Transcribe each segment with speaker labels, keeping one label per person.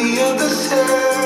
Speaker 1: the other side.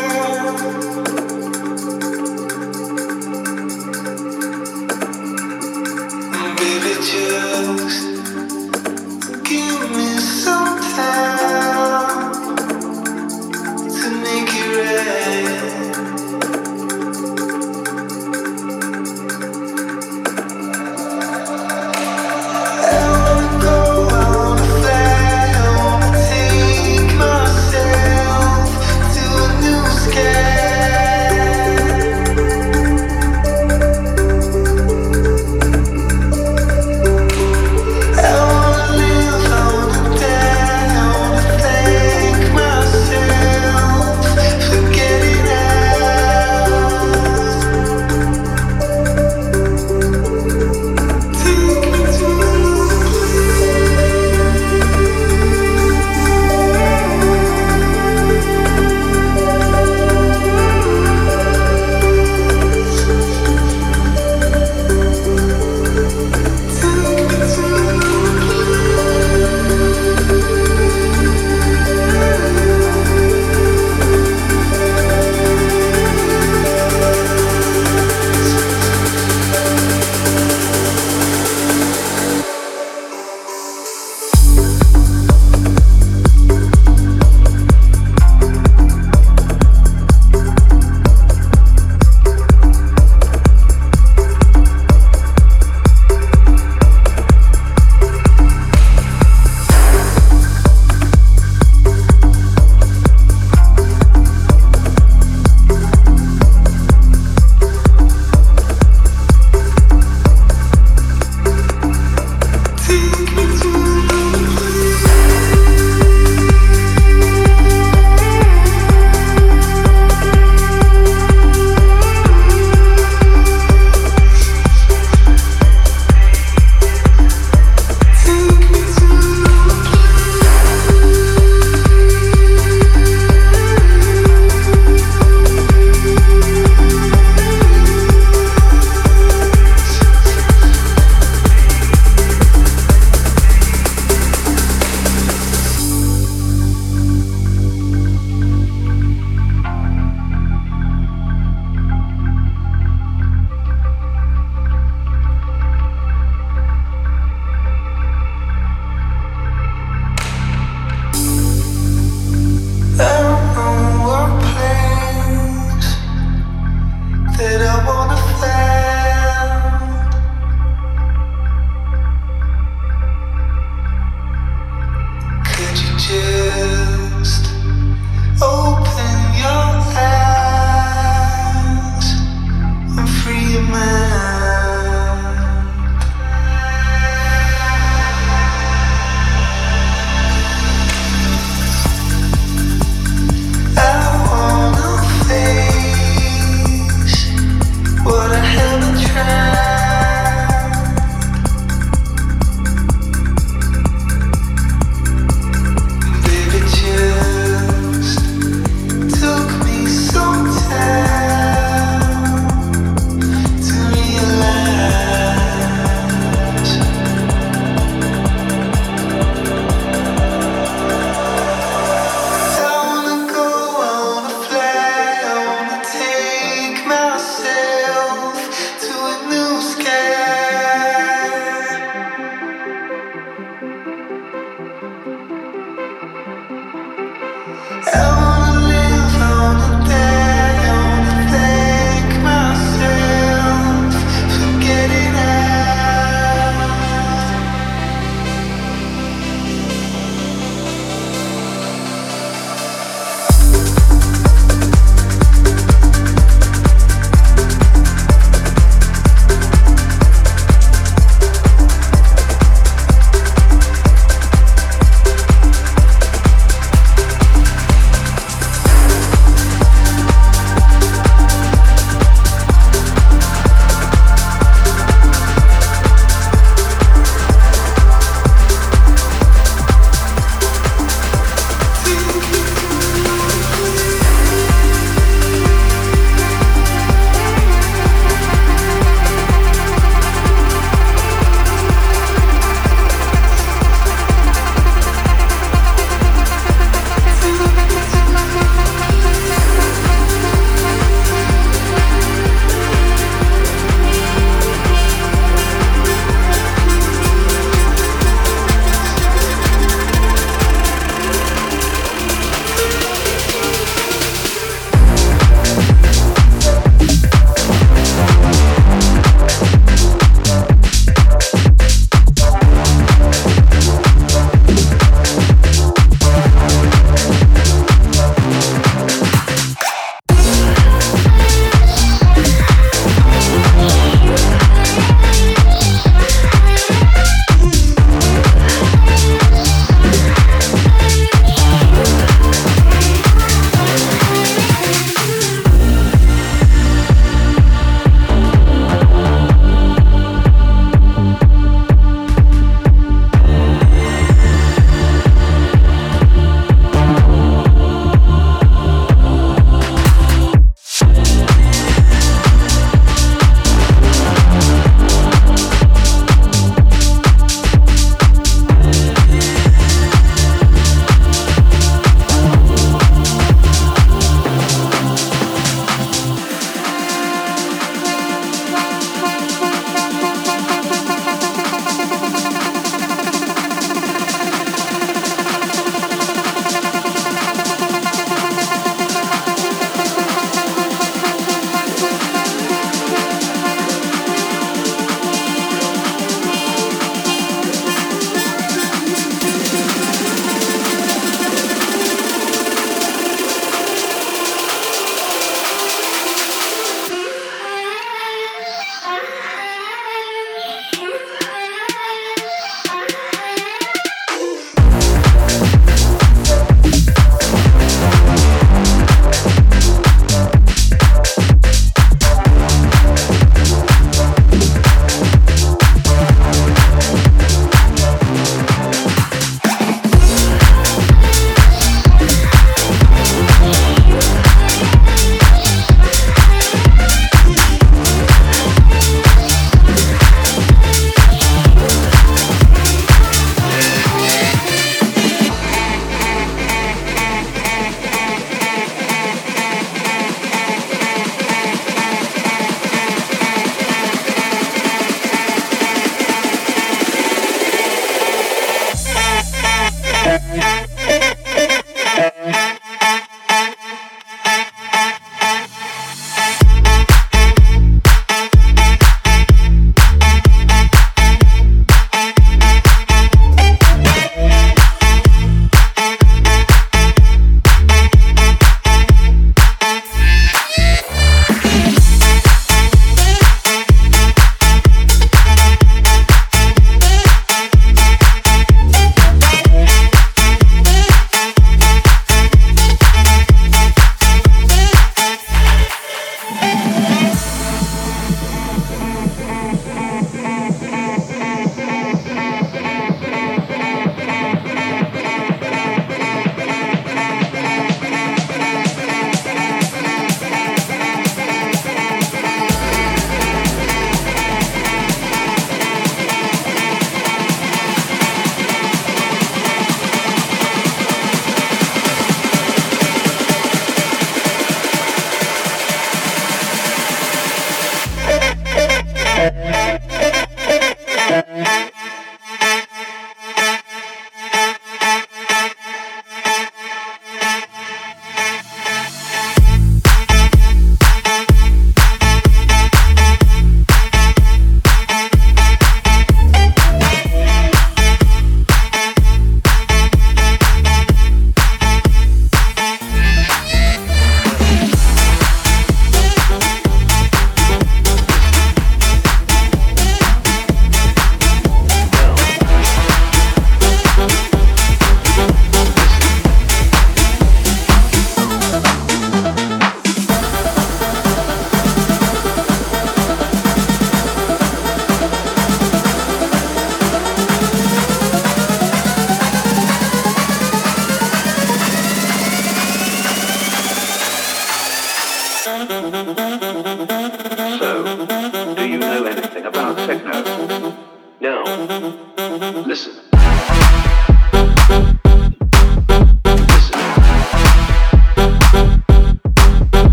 Speaker 1: Mm-hmm.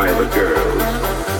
Speaker 1: by the girls.